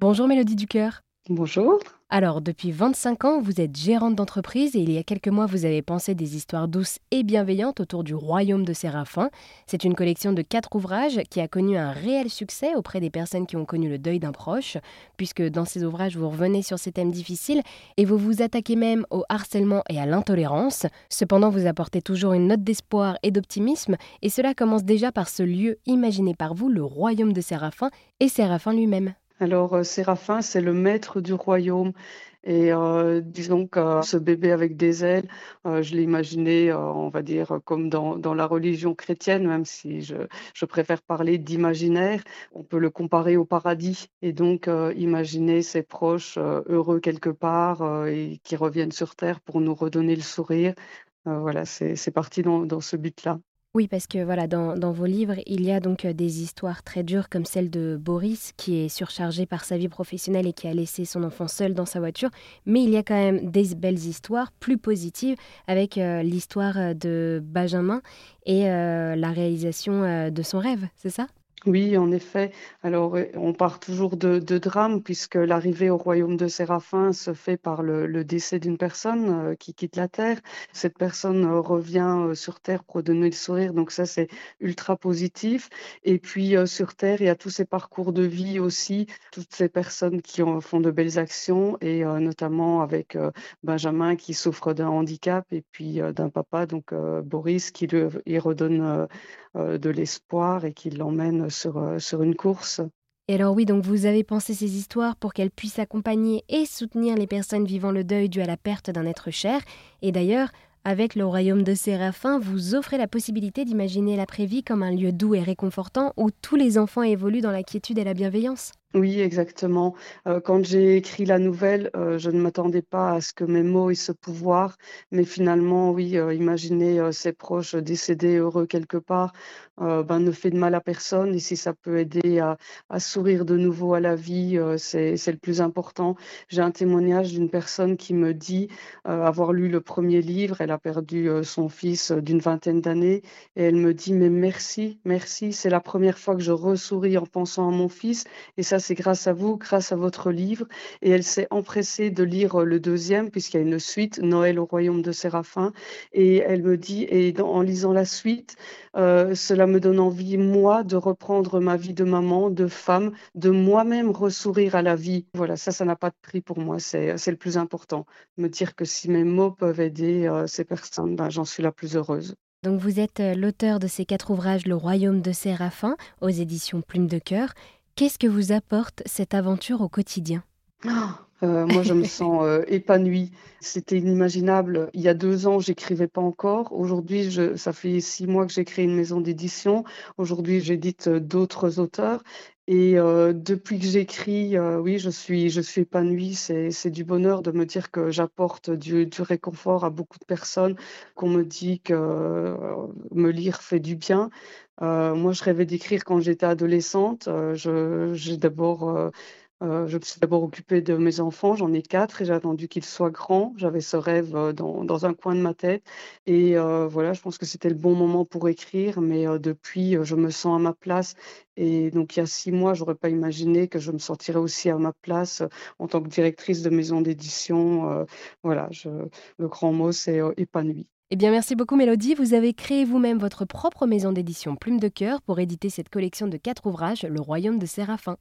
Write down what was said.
Bonjour Mélodie Ducœur. Bonjour. Alors, depuis 25 ans, vous êtes gérante d'entreprise et il y a quelques mois, vous avez pensé des histoires douces et bienveillantes autour du royaume de Séraphin. C'est une collection de quatre ouvrages qui a connu un réel succès auprès des personnes qui ont connu le deuil d'un proche, puisque dans ces ouvrages, vous revenez sur ces thèmes difficiles et vous vous attaquez même au harcèlement et à l'intolérance. Cependant, vous apportez toujours une note d'espoir et d'optimisme et cela commence déjà par ce lieu imaginé par vous, le royaume de Séraphin et Séraphin lui-même. Alors, euh, Séraphin, c'est le maître du royaume. Et euh, disons que ce bébé avec des ailes, euh, je l'ai imaginé, on va dire, comme dans, la religion chrétienne, même si je, préfère parler d'imaginaire. On peut le comparer au paradis. Et donc, imaginer ses proches heureux quelque part et qui reviennent sur Terre pour nous redonner le sourire. voilà, c'est parti dans ce but-là. Oui, parce que voilà, dans, vos livres, il y a donc euh, des histoires très dures comme celle de Boris, qui est surchargé par sa vie professionnelle et qui a laissé son enfant seul dans sa voiture. Mais il y a quand même des belles histoires plus positives, avec euh, l'histoire euh, de Benjamin et la réalisation de son rêve, c'est ça? Oui, en effet. Alors, euh, on part toujours de, drame puisque l'arrivée au royaume de Séraphin se fait par le, décès d'une personne euh, qui quitte la terre. Cette personne euh, revient sur terre pour donner le sourire, donc ça c'est ultra positif. Et puis sur terre, il y a tous ces parcours de vie aussi, toutes ces personnes qui font de belles actions et notamment avec Benjamin qui souffre d'un handicap et puis d'un papa, donc Boris, qui lui redonne de l'espoir et qui l'emmène sur, euh, sur une course. Et alors oui, donc vous avez pensé ces histoires pour qu'elles puissent accompagner et soutenir les personnes vivant le deuil dû à la perte d'un être cher. Et d'ailleurs, avec le royaume de Séraphin, vous offrez la possibilité d'imaginer l'après-vie comme un lieu doux et réconfortant où tous les enfants évoluent dans la quiétude et la bienveillance. Oui, exactement. Euh, quand j'ai écrit la nouvelle, euh, je ne m'attendais pas à ce que mes mots aient ce pouvoir, mais finalement, oui, euh, imaginer ses proches décédés heureux quelque part, ben, ne fait de mal à personne. Et si ça peut aider à, à sourire de nouveau à la vie, c'est, le plus important. J'ai un témoignage d'une personne qui me dit avoir lu le premier livre. Elle a perdu son fils d'une vingtaine d'années et elle me dit, mais merci, merci, c'est la première fois que je ressouris en pensant à mon fils. Et ça, c'est grâce à vous, grâce à votre livre. Et elle s'est empressée de lire le deuxième, puisqu'il y a une suite, Noël au royaume de Séraphin. Et elle me dit, et en lisant la suite, euh, cela me donne envie, moi, de reprendre ma vie de maman, de femme, de moi-même ressourire à la vie. Voilà, ça, ça n'a pas de prix pour moi. C'est le plus important. Me dire que si mes mots peuvent aider euh, ces personnes, ben, j'en suis la plus heureuse. Donc vous êtes euh, l'auteur de ces quatre ouvrages Le Royaume de Séraphin aux éditions Plume de Cœur. Qu'est-ce que vous apporte cette aventure au quotidien? Euh, moi, je me sens euh, épanouie. C'était inimaginable. Il y a deux ans, j'écrivais pas encore. Aujourd'hui, ça fait six mois que j'ai créé une maison d'édition. Aujourd'hui, j'édite euh, d'autres auteurs. Et depuis que j'écris, oui, je suis, je suis épanouie. C'est du bonheur de me dire que j'apporte du, du, réconfort à beaucoup de personnes, qu'on me dit que me lire fait du bien. moi, je rêvais d'écrire quand j'étais adolescente. j'ai d'abord euh, je me suis d'abord occupée de mes enfants, j'en ai quatre et j'ai attendu qu'ils soient grands. J'avais ce rêve euh, dans, un coin de ma tête. Et euh, voilà, je pense que c'était le bon moment pour écrire, mais depuis, je me sens à ma place. Et donc, il y a six mois, j'aurais pas imaginé que je me sentirais aussi à ma place en tant que directrice de maison d'édition. voilà, je, le grand mot, c'est épanoui. Eh bien, merci beaucoup, Mélodie. Vous avez créé vous-même votre propre maison d'édition Plume de Cœur pour éditer cette collection de quatre ouvrages, Le Royaume de Séraphin.